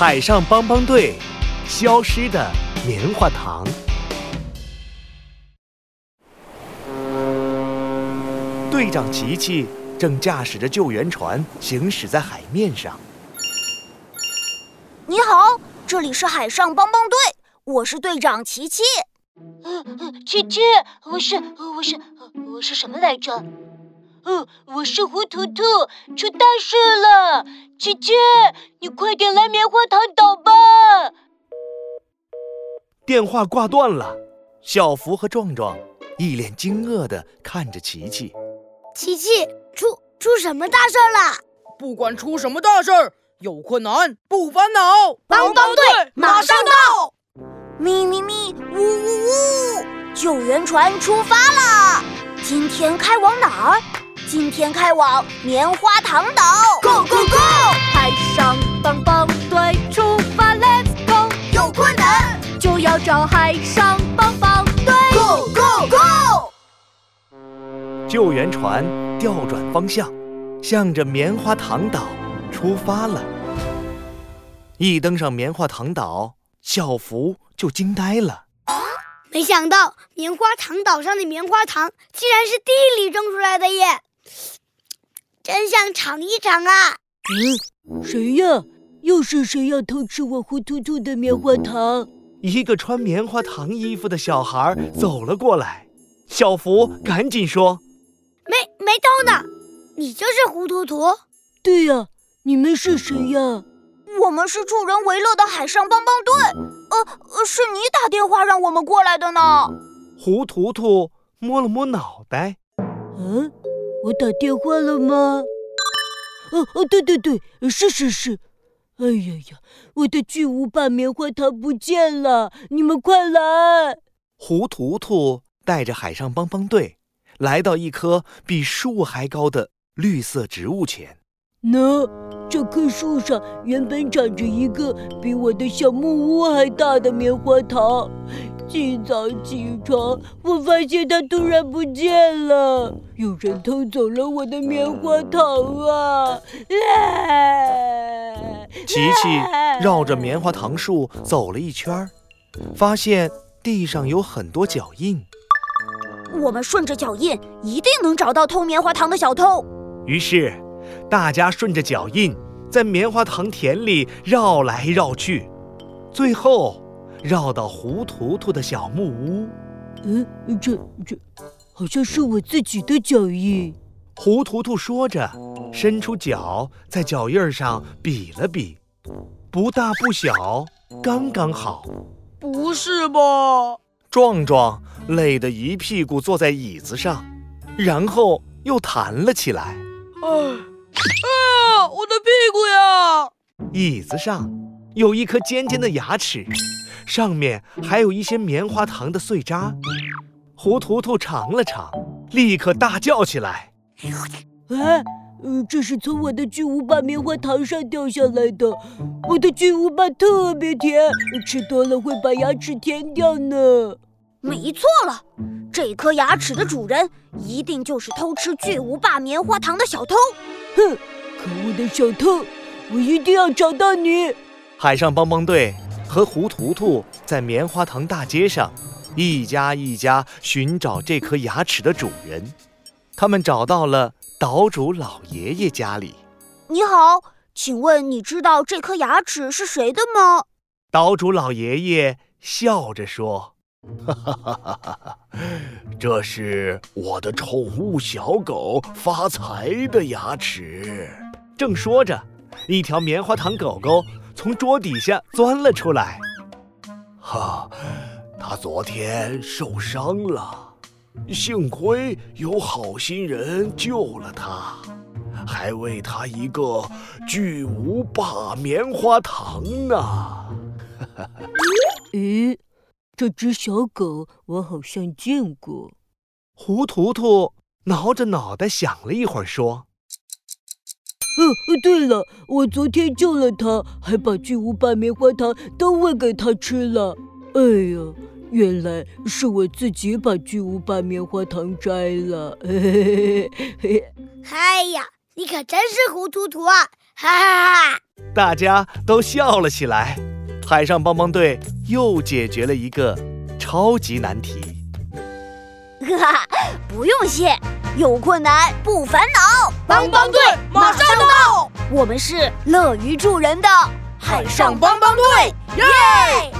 海上帮帮队，消失的棉花糖。队长琪琪正驾驶着救援船行驶在海面上。你好，这里是海上帮帮队，我是队长琪琪。嗯，琪琪，我是我是我是什么来着？嗯，我是胡图图，出大事了！琪琪，你快点来棉花糖岛吧！电话挂断了，小福和壮壮一脸惊愕地看着琪琪。琪琪，出出什么大事了？不管出什么大事儿，有困难不烦恼，帮帮队马上到！咪咪咪，呜呜呜！救援船出发了，今天开往哪儿？今天开往棉花糖岛，Go Go Go！海上帮帮队出发，Let's go！有困难就要找海上帮帮队，Go Go Go！救援船调转方向，向着棉花糖岛出发了。一登上棉花糖岛，小福就惊呆了。没想到棉花糖岛上的棉花糖竟然是地里种出来的耶！真想尝一尝啊！嗯，谁呀？又是谁要偷吃我胡图图的棉花糖？一个穿棉花糖衣服的小孩走了过来，小福赶紧说：“没没偷呢，你就是胡图图。”对呀，你们是谁呀？我们是助人为乐的海上帮帮队。呃，是你打电话让我们过来的呢。胡图图摸了摸脑袋，嗯。我打电话了吗？哦哦，对对对，是是是。哎呀呀，我的巨无霸棉花糖不见了！你们快来！胡图图带着海上帮帮队来到一棵比树还高的绿色植物前。喏，这棵树上原本长着一个比我的小木屋还大的棉花糖。今早起床，我发现它突然不见了，有人偷走了我的棉花糖啊！琪琪绕着棉花糖树走了一圈，发现地上有很多脚印。我们顺着脚印，一定能找到偷棉花糖的小偷。于是，大家顺着脚印，在棉花糖田里绕来绕去，最后。绕到胡图图的小木屋，嗯，这这好像是我自己的脚印。胡图图说着，伸出脚在脚印上比了比，不大不小，刚刚好。不是吧？壮壮累得一屁股坐在椅子上，然后又弹了起来。啊啊！我的屁股呀！椅子上有一颗尖尖的牙齿。上面还有一些棉花糖的碎渣，胡图图尝了尝，立刻大叫起来：“哎，这是从我的巨无霸棉花糖上掉下来的！我的巨无霸特别甜，吃多了会把牙齿甜掉呢。”没错了，这颗牙齿的主人一定就是偷吃巨无霸棉花糖的小偷。哼，可恶的小偷，我一定要找到你！海上帮帮队。和胡图图在棉花糖大街上，一家一家寻找这颗牙齿的主人。他们找到了岛主老爷爷家里。你好，请问你知道这颗牙齿是谁的吗？岛主老爷爷笑着说：“哈哈哈哈哈，这是我的宠物小狗发财的牙齿。”正说着，一条棉花糖狗狗。从桌底下钻了出来，哈，他昨天受伤了，幸亏有好心人救了他，还喂他一个巨无霸棉花糖呢。咦，这只小狗我好像见过。胡图图挠着脑袋想了一会儿，说。哦，对了，我昨天救了他，还把巨无霸棉花糖都喂给他吃了。哎呀，原来是我自己把巨无霸棉花糖摘了。嘿嘿嘿嘿！哎呀，你可真是糊涂涂啊！哈哈哈！大家都笑了起来。海上帮帮队又解决了一个超级难题。哈哈，不用谢，有困难不烦恼，帮帮队马上到。我们是乐于助人的海上帮帮队，耶！